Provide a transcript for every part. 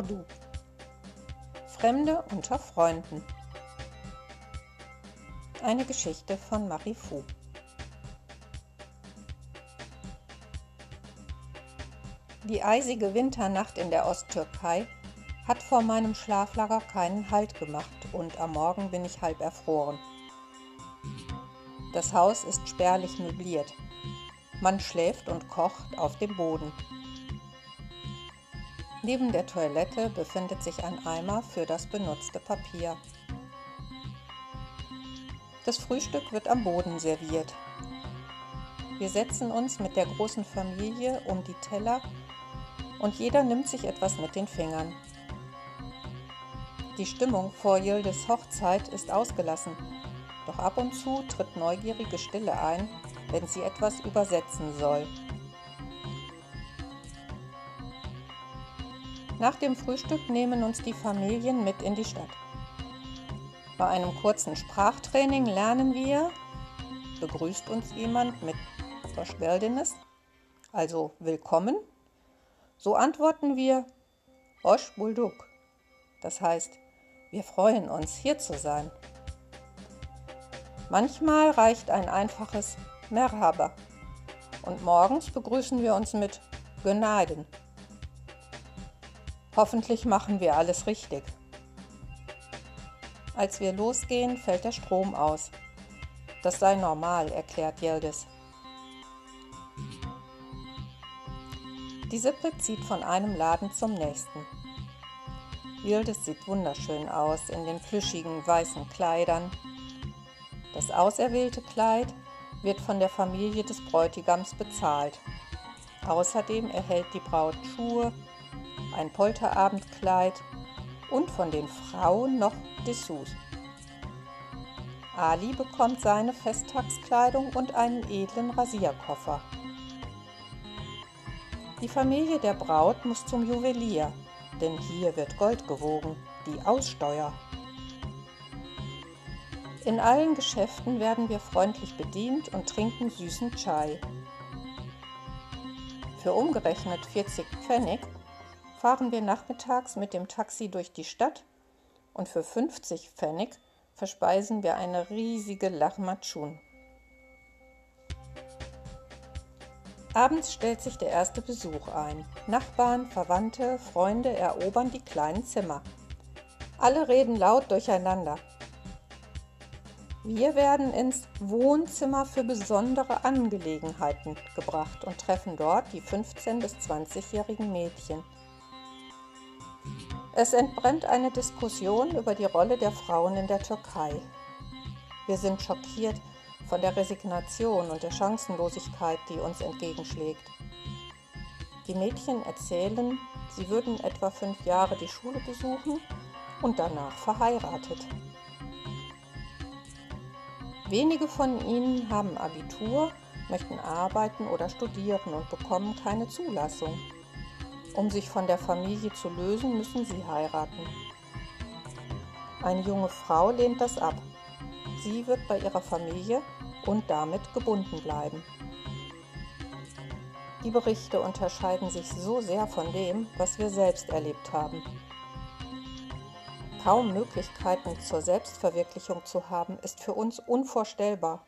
Ordu. Fremde unter Freunden. Eine Geschichte von Marie Fu. Die eisige Winternacht in der Osttürkei hat vor meinem Schlaflager keinen Halt gemacht und am Morgen bin ich halb erfroren. Das Haus ist spärlich möbliert. Man schläft und kocht auf dem Boden. Neben der Toilette befindet sich ein Eimer für das benutzte Papier. Das Frühstück wird am Boden serviert. Wir setzen uns mit der großen Familie um die Teller und jeder nimmt sich etwas mit den Fingern. Die Stimmung vor Yildes Hochzeit ist ausgelassen, doch ab und zu tritt neugierige Stille ein, wenn sie etwas übersetzen soll. Nach dem Frühstück nehmen uns die Familien mit in die Stadt. Bei einem kurzen Sprachtraining lernen wir, begrüßt uns jemand mit Verschweldenes, also willkommen. So antworten wir Osh Bulduk. Das heißt, wir freuen uns, hier zu sein. Manchmal reicht ein einfaches Merhaba und morgens begrüßen wir uns mit Gneiden. Hoffentlich machen wir alles richtig. Als wir losgehen, fällt der Strom aus. Das sei normal, erklärt Yildiz. Die Sippe zieht von einem Laden zum nächsten. Yildiz sieht wunderschön aus in den plüschigen weißen Kleidern. Das auserwählte Kleid wird von der Familie des Bräutigams bezahlt. Außerdem erhält die Braut Schuhe, ein Polterabendkleid und von den Frauen noch Dessous. Ali bekommt seine Festtagskleidung und einen edlen Rasierkoffer. Die Familie der Braut muss zum Juwelier, denn hier wird Gold gewogen, die Aussteuer. In allen Geschäften werden wir freundlich bedient und trinken süßen Chai. Für umgerechnet 40 Pfennig fahren wir nachmittags mit dem Taxi durch die Stadt und für 50 Pfennig verspeisen wir eine riesige Lahmacun. Abends stellt sich der erste Besuch ein. Nachbarn, Verwandte, Freunde erobern die kleinen Zimmer. Alle reden laut durcheinander. Wir werden ins Wohnzimmer für besondere Angelegenheiten gebracht und treffen dort die 15- bis 20-jährigen Mädchen. Es entbrennt eine Diskussion über die Rolle der Frauen in der Türkei. Wir sind schockiert von der Resignation und der Chancenlosigkeit, die uns entgegenschlägt. Die Mädchen erzählen, sie würden etwa fünf Jahre die Schule besuchen und danach verheiratet. Wenige von ihnen haben Abitur, möchten arbeiten oder studieren und bekommen keine Zulassung. Um sich von der Familie zu lösen, müssen sie heiraten. Eine junge Frau lehnt das ab. Sie wird bei ihrer Familie und damit gebunden bleiben. Die Berichte unterscheiden sich so sehr von dem, was wir selbst erlebt haben. Kaum Möglichkeiten zur Selbstverwirklichung zu haben, ist für uns unvorstellbar.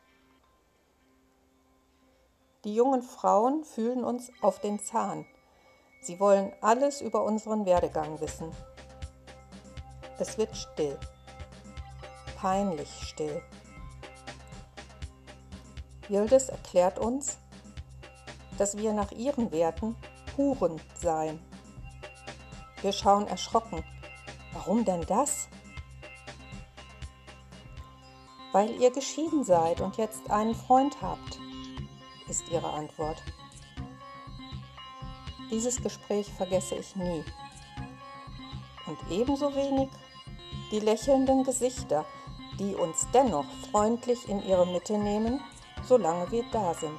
Die jungen Frauen fühlen uns auf den Zahn, Sie wollen alles über unseren Werdegang wissen. Es wird still. Peinlich still. Yildiz erklärt uns, dass wir nach ihren Werten Huren seien. Wir schauen erschrocken. Warum denn das? Weil ihr geschieden seid und jetzt einen Freund habt, ist ihre Antwort. Dieses Gespräch vergesse ich nie. Und ebenso wenig die lächelnden Gesichter, die uns dennoch freundlich in ihre Mitte nehmen, solange wir da sind.